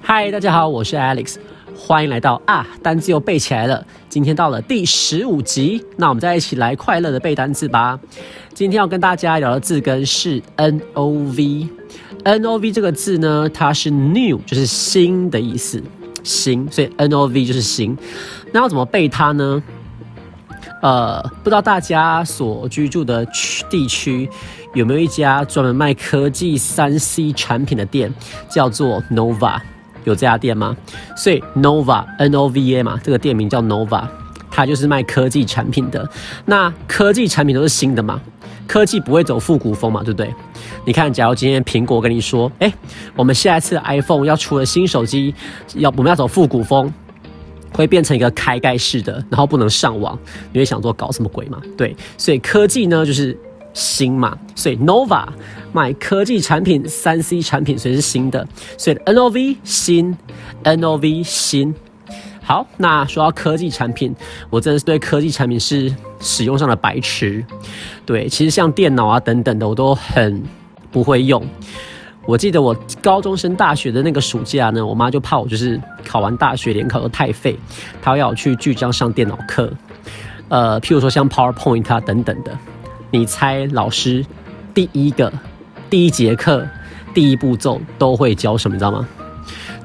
嗨，大家好，我是 Alex，欢迎来到啊，单字又背起来了。今天到了第十五集，那我们再一起来快乐的背单字吧。今天要跟大家聊的字根是 N O V，N O V 这个字呢，它是 new，就是新的意思，新，所以 N O V 就是新。那要怎么背它呢？呃，不知道大家所居住的区地区有没有一家专门卖科技三 C 产品的店，叫做 Nova。有这家店吗？所以 Nova N O V A 嘛，这个店名叫 Nova，它就是卖科技产品的。那科技产品都是新的嘛？科技不会走复古风嘛？对不对？你看，假如今天苹果跟你说，哎，我们下一次 iPhone 要出了新手机，要我们要走复古风，会变成一个开盖式的，然后不能上网，你会想说搞什么鬼嘛？对，所以科技呢，就是。新嘛，所以 Nova 卖科技产品、三 C 产品，所以是新的。所以 Nov 新，Nov 新。好，那说到科技产品，我真的是对科技产品是使用上的白痴。对，其实像电脑啊等等的，我都很不会用。我记得我高中升大学的那个暑假呢，我妈就怕我就是考完大学联考都太废，她要我去聚焦上电脑课。呃，譬如说像 PowerPoint 啊等等的。你猜老师第一个第一节课第一步骤都会教什么？你知道吗？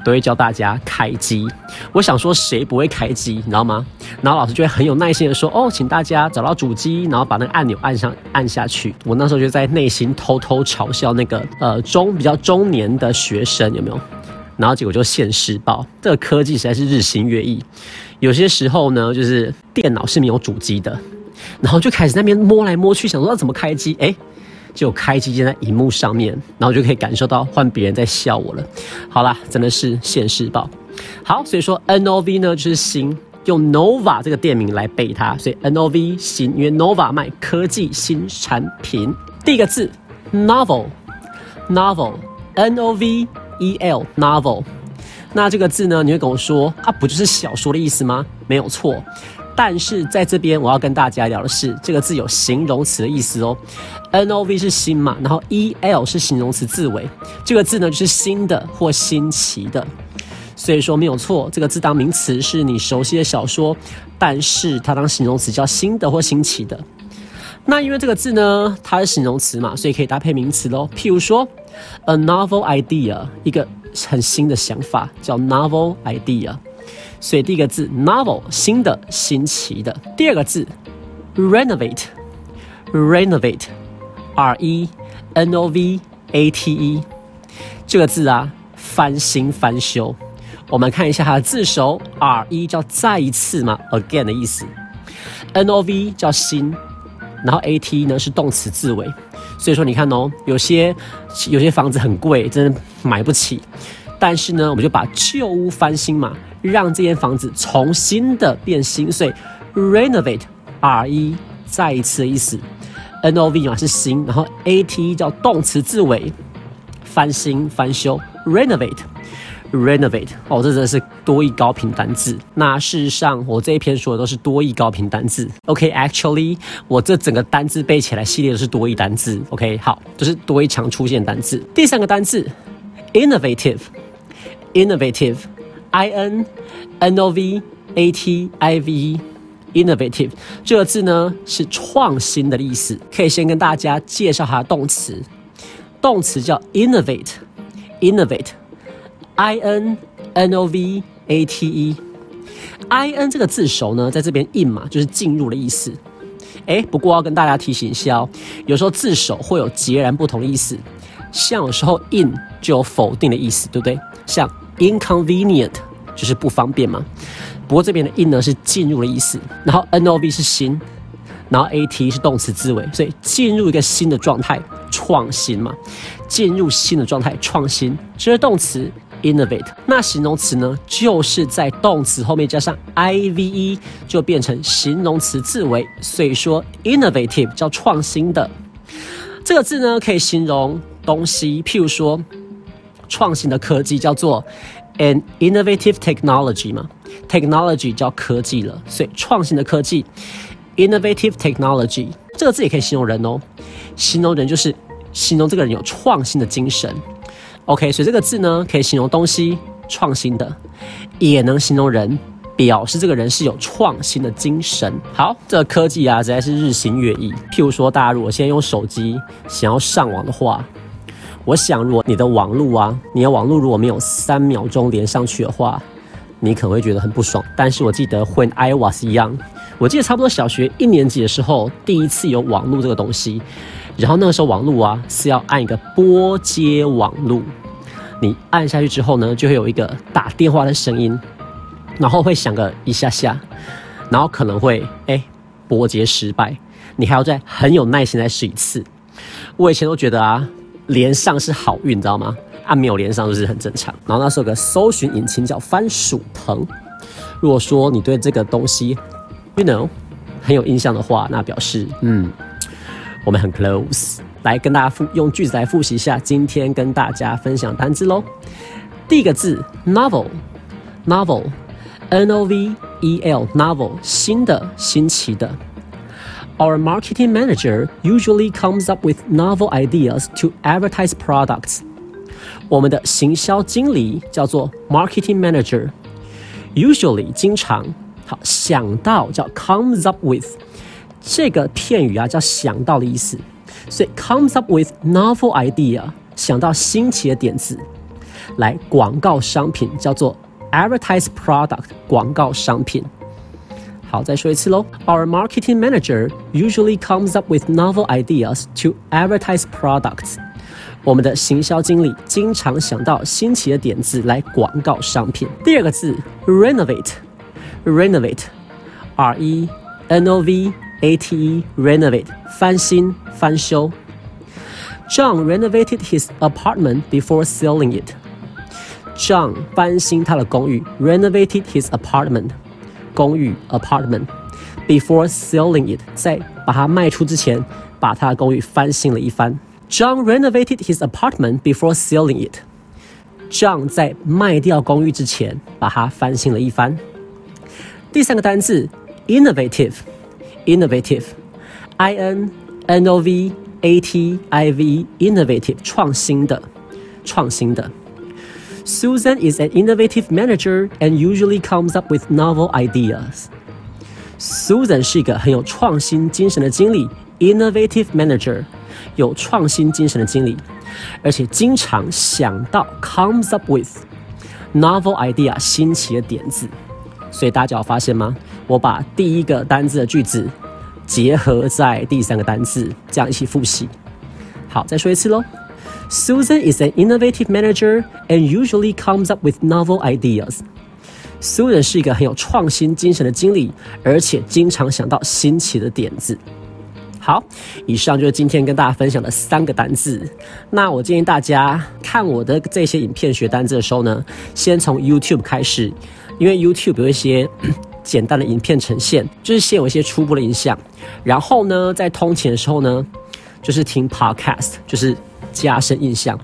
都会教大家开机。我想说，谁不会开机？你知道吗？然后老师就会很有耐心的说：“哦，请大家找到主机，然后把那个按钮按上按下去。”我那时候就在内心偷偷嘲笑那个呃中比较中年的学生，有没有？然后结果就现世报，这个科技实在是日新月异。有些时候呢，就是电脑是没有主机的。然后就开始那边摸来摸去，想说要怎么开机，哎，就开机键在荧幕上面，然后就可以感受到换别人在笑我了。好啦，真的是现世报。好，所以说 N O V 呢就是新，用 Nova 这个店名来背它，所以 N O V 新，因为 Nova 卖科技新产品。第一个字 Novel，Novel，N O V E L，Novel。那这个字呢，你会跟我说啊，不就是小说的意思吗？没有错。但是在这边，我要跟大家聊的是，这个字有形容词的意思哦。N O V 是新嘛，然后 E L 是形容词字尾，这个字呢就是新的或新奇的，所以说没有错。这个字当名词是你熟悉的小说，但是它当形容词叫新的或新奇的。那因为这个字呢，它是形容词嘛，所以可以搭配名词喽。譬如说，a novel idea，一个很新的想法叫 novel idea。所以第一个字 novel 新的新奇的，第二个字 renovate renovate r e n o v a t e 这个字啊翻新翻修。我们看一下它的字首 r e 叫再一次嘛 again 的意思，n o v 叫新，然后 a t 呢是动词字尾。所以说你看哦，有些有些房子很贵，真的买不起。但是呢，我们就把旧屋翻新嘛。让这间房子重新的变新，所以 renovate R E 再一次的意思，N O V 嘛是新，然后 A T 叫动词字尾，翻新翻修，renovate renovate 哦，这真的是多义高频单字。那事实上，我这一篇说的都是多义高频单字。OK，actually，我这整个单字背起来系列都是多义单字。OK，好，就是多义常出现单字。第三个单字，innovative，innovative。I N N O V A T I V innovative 这个字呢是创新的意思。可以先跟大家介绍它的动词，动词叫 innovate，innovate，I N N O V A T E，I N 这个字首呢，在这边 in 嘛，就是进入的意思。哎，不过要跟大家提醒一下哦，有时候字首会有截然不同的意思，像有时候 in 就有否定的意思，对不对？像 inconvenient 就是不方便嘛，不过这边的 in 呢是进入的意思，然后 n o v 是新，然后 a t 是动词字尾，所以进入一个新的状态，创新嘛，进入新的状态，创新，这是动词 innovate。那形容词呢，就是在动词后面加上 i v e 就变成形容词字尾，所以说 innovative 叫创新的。这个字呢可以形容东西，譬如说。创新的科技叫做 an innovative technology 嘛 technology 叫科技了，所以创新的科技，innovative technology 这个字也可以形容人哦，形容人就是形容这个人有创新的精神。OK，所以这个字呢可以形容东西创新的，也能形容人。表示这个人是有创新的精神。好，这个科技啊，实在是日新月异。譬如说，大家如果现在用手机想要上网的话，我想，如果你的网络啊，你的网络如果没有三秒钟连上去的话，你可能会觉得很不爽。但是我记得 when I was 一样我记得差不多小学一年级的时候，第一次有网络这个东西。然后那个时候网络啊是要按一个拨接网络，你按下去之后呢，就会有一个打电话的声音。然后会响个一下下，然后可能会哎拨接失败，你还要再很有耐心再试一次。我以前都觉得啊，连上是好运，你知道吗？啊没有连上就是很正常。然后那时候有个搜寻引擎叫番薯藤。如果说你对这个东西，you know，很有印象的话，那表示嗯，我们很 close。来跟大家复用句子来复习一下今天跟大家分享单字喽。第一个字 novel，novel。N O V E L novel 新的新奇的。Our marketing manager usually comes up with novel ideas to advertise products. 我们的行销经理叫做 marketing manager。Usually 经常好想到叫 comes up with 这个片语啊叫想到的意思，所以 comes up with novel idea 想到新奇的点子来广告商品叫做 advertise product 广告商品。 好，再说一次喽。Our marketing manager usually comes up with novel ideas to advertise products。我们的行销经理经常想到新奇的点子来广告商品。第二个字，renovate，renovate，r e n o v a t e，renovate，翻新、翻修。John renovated his apartment before selling it. John 翻新他的公寓，renovated his apartment， 公寓 apartment before selling it，在把它卖出之前，把他的公寓翻新了一番。John renovated his apartment before selling it。John 在卖掉公寓之前，把它翻新了一番。第三个单词，innovative，innovative，I N N O V A T I V E，innovative，创新的，创新的。 Susan is an innovative manager and usually comes up with novel ideas. Susan 是一个很有创新精神的经理，innovative manager，有创新精神的经理，而且经常想到 comes up with novel idea 新奇的点子。所以大家有发现吗？我把第一个单字的句子结合在第三个单字，这样一起复习。好，再说一次喽。Susan is an innovative manager and usually comes up with novel ideas. Susan 是一个很有创新精神的经理，而且经常想到新奇的点子。好，以上就是今天跟大家分享的三个单字。那我建议大家看我的这些影片学单字的时候呢，先从 YouTube 开始，因为 YouTube 有一些 简单的影片呈现，就是先有一些初步的印象。然后呢，在通勤的时候呢，就是听 Podcast，就是。加深印象，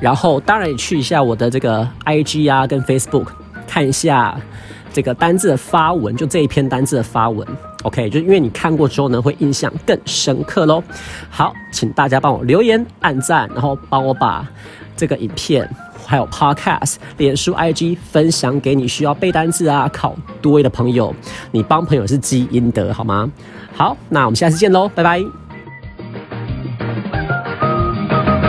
然后当然也去一下我的这个 IG 啊，跟 Facebook 看一下这个单字的发文，就这一篇单字的发文，OK，就因为你看过之后呢，会印象更深刻喽。好，请大家帮我留言、按赞，然后帮我把这个影片还有 Podcast、脸书、IG 分享给你需要背单字啊、考多位的朋友，你帮朋友是积阴德好吗？好，那我们下次见喽，拜拜。